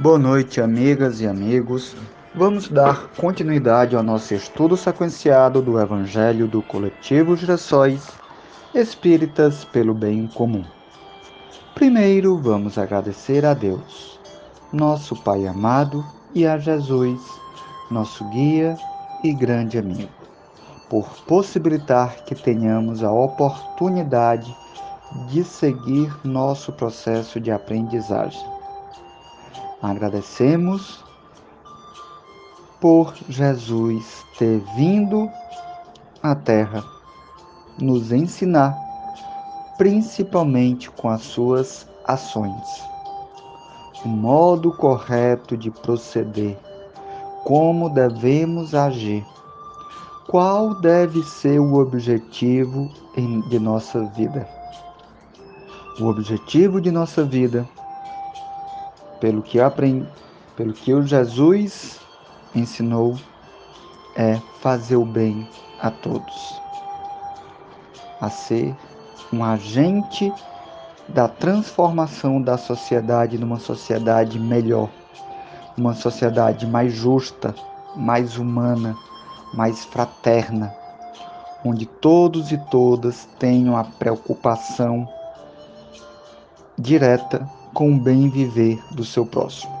Boa noite, amigas e amigos. Vamos dar continuidade ao nosso estudo sequenciado do Evangelho do Coletivo Girassóis Espíritas pelo Bem Comum. Primeiro, vamos agradecer a Deus, nosso Pai amado, e a Jesus, nosso guia e grande amigo, por possibilitar que tenhamos a oportunidade de seguir nosso processo de aprendizagem Agradecemos por Jesus ter vindo à Terra nos ensinar, principalmente com as suas ações, o modo correto de proceder, como devemos agir, qual deve ser o objetivo de nossa vida. O objetivo de nossa vida pelo que aprendi, pelo que o Jesus ensinou, é fazer o bem a todos, a ser um agente da transformação da sociedade numa sociedade melhor, uma sociedade mais justa, mais humana, mais fraterna, onde todos e todas tenham a preocupação direta com o bem viver do seu próximo.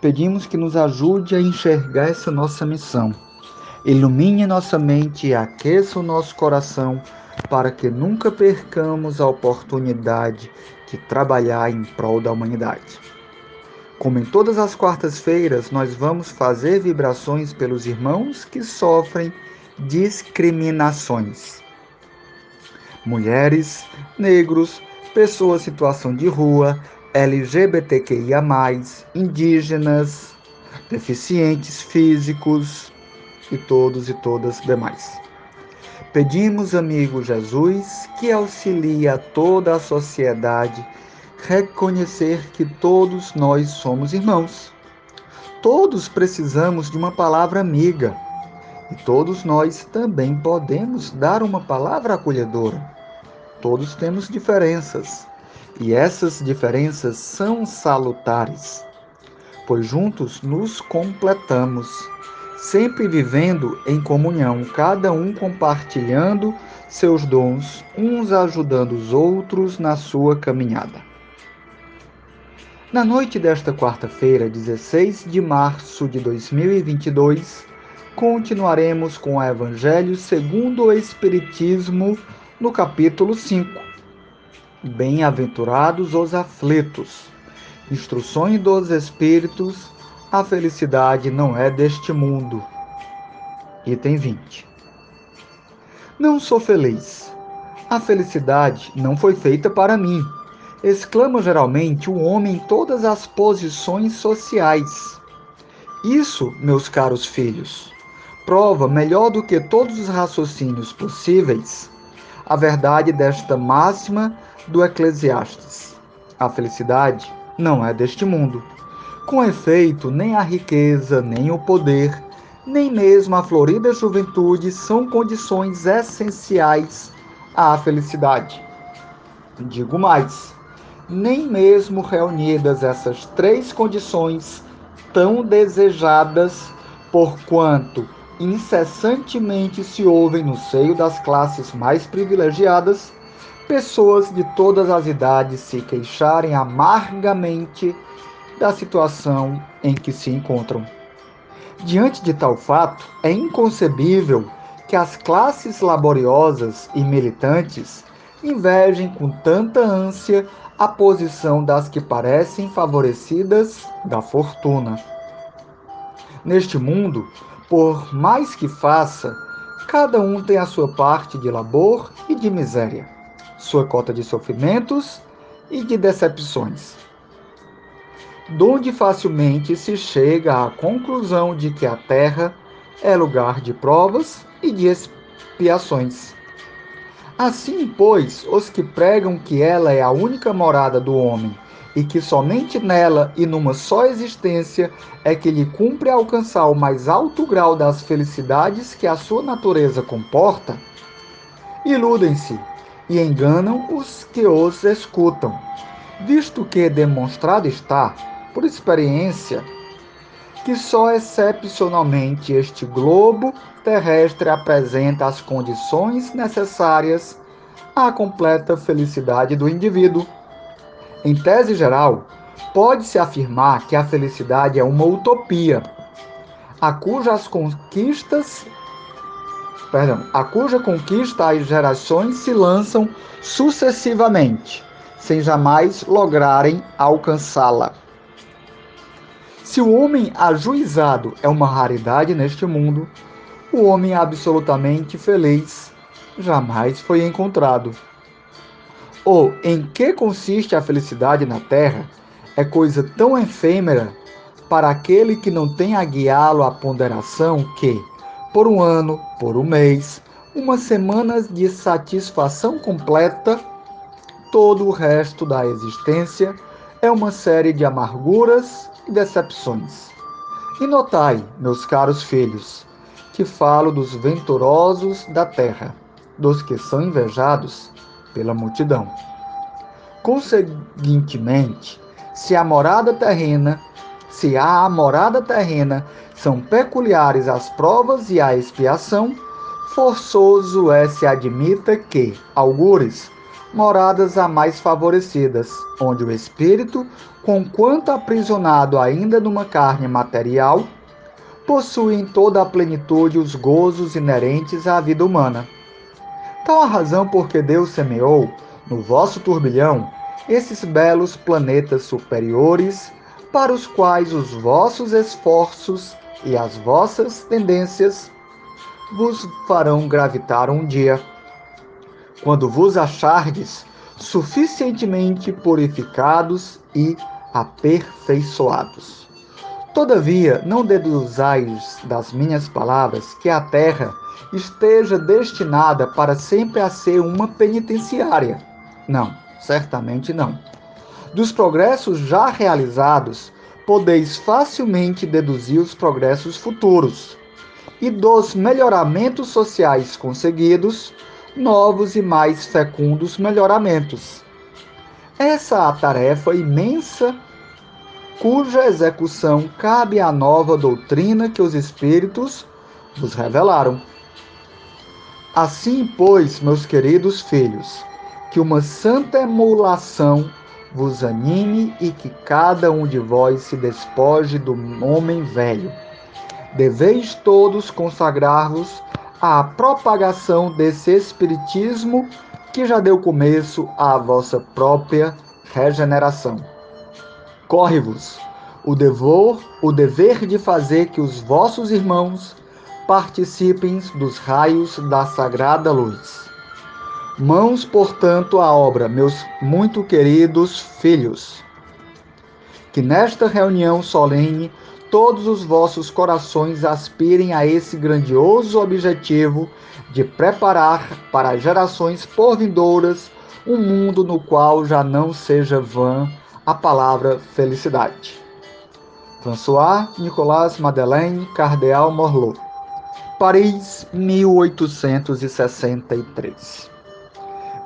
Pedimos que nos ajude a enxergar essa nossa missão. Ilumine nossa mente e aqueça o nosso coração para que nunca percamos a oportunidade de trabalhar em prol da humanidade. Como em todas as quartas-feiras, nós vamos fazer vibrações pelos irmãos que sofrem discriminações mulheres, negros, pessoas em situação de rua, LGBTQIA, indígenas, deficientes físicos e todos e todas demais. Pedimos, amigo Jesus, que auxilie a toda a sociedade reconhecer que todos nós somos irmãos. Todos precisamos de uma palavra amiga e todos nós também podemos dar uma palavra acolhedora. Todos temos diferenças, e essas diferenças são salutares, pois juntos nos completamos, sempre vivendo em comunhão, cada um compartilhando seus dons, uns ajudando os outros na sua caminhada. Na noite desta quarta-feira, 16 de março de 2022, continuaremos com o Evangelho segundo o Espiritismo no capítulo 5. Bem-aventurados os aflitos. Instruções dos Espíritos. A felicidade não é deste mundo. Item 20. Não sou feliz. A felicidade não foi feita para mim. Exclama geralmente o homem em todas as posições sociais. Isso, meus caros filhos, prova melhor do que todos os raciocínios possíveis a verdade desta máxima do Eclesiastes. A felicidade não é deste mundo. Com efeito, nem a riqueza, nem o poder, nem mesmo a florida juventude são condições essenciais à felicidade. Digo mais, nem mesmo reunidas essas três condições tão desejadas, porquanto incessantemente se ouvem no seio das classes mais privilegiadas pessoas de todas as idades se queixarem amargamente da situação em que se encontram. Diante de tal fato, é inconcebível que as classes laboriosas e militantes invejem com tanta ânsia a posição das que parecem favorecidas da fortuna. Neste mundo, por mais que faça, cada um tem a sua parte de labor e de miséria, sua cota de sofrimentos e de decepções. Donde facilmente se chega à conclusão de que a terra é lugar de provas e de expiações. Assim, pois, os que pregam que ela é a única morada do homem e que somente nela e numa só existência é que lhe cumpre alcançar o mais alto grau das felicidades que a sua natureza comporta, iludem-se e enganam os que os escutam. visto que demonstrado está, por experiência, que só excepcionalmente este globo terrestre apresenta as condições necessárias à completa felicidade do indivíduo. Em tese geral, pode-se afirmar que a felicidade é uma utopia, a cujas conquistas perdão, a cuja conquista as gerações se lançam sucessivamente, sem jamais lograrem alcançá-la. Se o homem ajuizado é uma raridade neste mundo, o homem absolutamente feliz jamais foi encontrado. Ou em que consiste a felicidade na terra é coisa tão efêmera para aquele que não tem a guiá-lo à ponderação que, por um ano, por um mês, uma semana de satisfação completa, todo o resto da existência é uma série de amarguras e decepções. E notai, meus caros filhos, que falo dos venturosos da terra, dos que são invejados pela multidão. Conseguintemente, se a morada terrena, se a morada terrena são peculiares as provas e a expiação, forçoso é se admita que, algures, moradas a mais favorecidas, onde o espírito, conquanto aprisionado ainda numa carne material, possui em toda a plenitude os gozos inerentes à vida humana. Tal a razão porque Deus semeou, no vosso turbilhão, esses belos planetas superiores, para os quais os vossos esforços e as vossas tendências vos farão gravitar um dia, quando vos achardes suficientemente purificados e aperfeiçoados. Todavia, não deduzais das minhas palavras que a terra esteja destinada para sempre a ser uma penitenciária. Não, certamente não. Dos progressos já realizados, podeis facilmente deduzir os progressos futuros, e dos melhoramentos sociais conseguidos, novos e mais fecundos melhoramentos. Essa é a tarefa imensa cuja execução cabe à nova doutrina que os Espíritos vos revelaram. Assim, pois, meus queridos filhos, que uma santa emulação vos anime e que cada um de vós se despoje do homem velho. Deveis todos consagrar-vos à propagação desse espiritismo que já deu começo à vossa própria regeneração. Corre-vos o dever, o dever de fazer que os vossos irmãos participem dos raios da sagrada luz Mãos, portanto, à obra, meus muito queridos filhos. Que nesta reunião solene todos os vossos corações aspirem a esse grandioso objetivo de preparar para gerações por vindouras um mundo no qual já não seja vã a palavra felicidade. François Nicolas Madeleine Cardeal Morlot, Paris, 1863.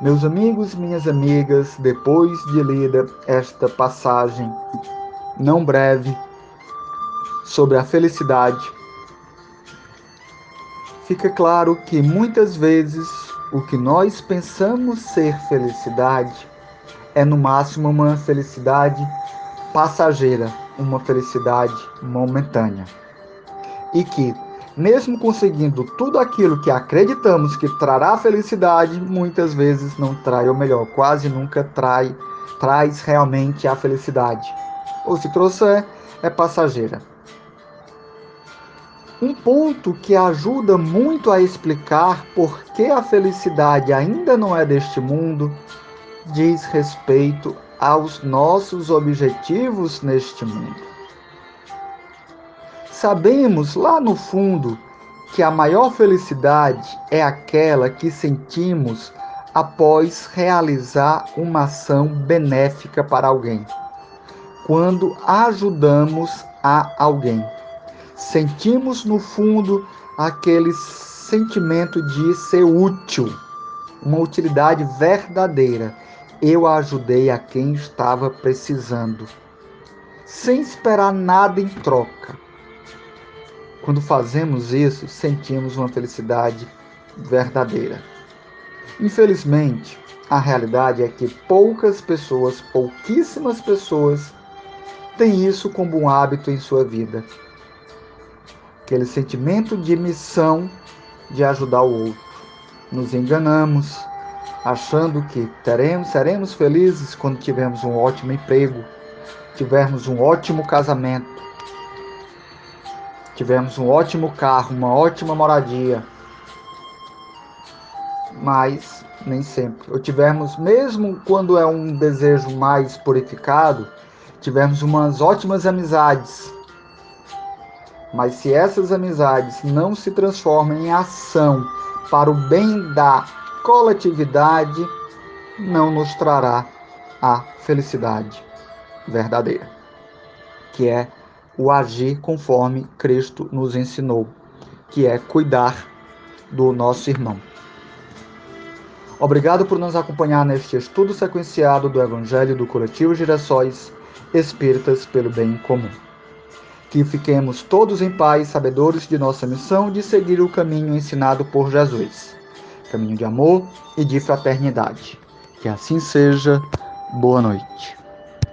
Meus amigos minhas amigas, depois de lida esta passagem não breve sobre a felicidade, fica claro que muitas vezes o que nós pensamos ser felicidade é no máximo uma felicidade passageira, uma felicidade momentânea. E que mesmo conseguindo tudo aquilo que acreditamos que trará felicidade, muitas vezes não trai, ou melhor, quase nunca trai, traz realmente a felicidade. Ou se trouxer, é passageira. Um ponto que ajuda muito a explicar por que a felicidade ainda não é deste mundo diz respeito aos nossos objetivos neste mundo. Sabemos lá no fundo que a maior felicidade é aquela que sentimos após realizar uma ação benéfica para alguém. Quando ajudamos a alguém, sentimos no fundo aquele sentimento de ser útil, uma utilidade verdadeira. Eu ajudei a quem estava precisando, sem esperar nada em troca. Quando fazemos isso, sentimos uma felicidade verdadeira. Infelizmente, a realidade é que poucas pessoas, pouquíssimas pessoas, têm isso como um hábito em sua vida. Aquele sentimento de missão de ajudar o outro. Nos enganamos, achando que teremos, seremos felizes quando tivermos um ótimo emprego, tivermos um ótimo casamento, tivermos um ótimo carro, uma ótima moradia. Mas nem sempre. Ou tivermos, mesmo quando é um desejo mais purificado, tivermos umas ótimas amizades. Mas se essas amizades não se transformam em ação para o bem da coletividade, não nos trará a felicidade verdadeira, que é o agir conforme Cristo nos ensinou, que é cuidar do nosso irmão. Obrigado por nos acompanhar neste estudo sequenciado do Evangelho do Coletivo Girassóis Espíritas pelo Bem Comum. Que fiquemos todos em paz, sabedores de nossa missão de seguir o caminho ensinado por Jesus caminho de amor e de fraternidade. Que assim seja. Boa noite.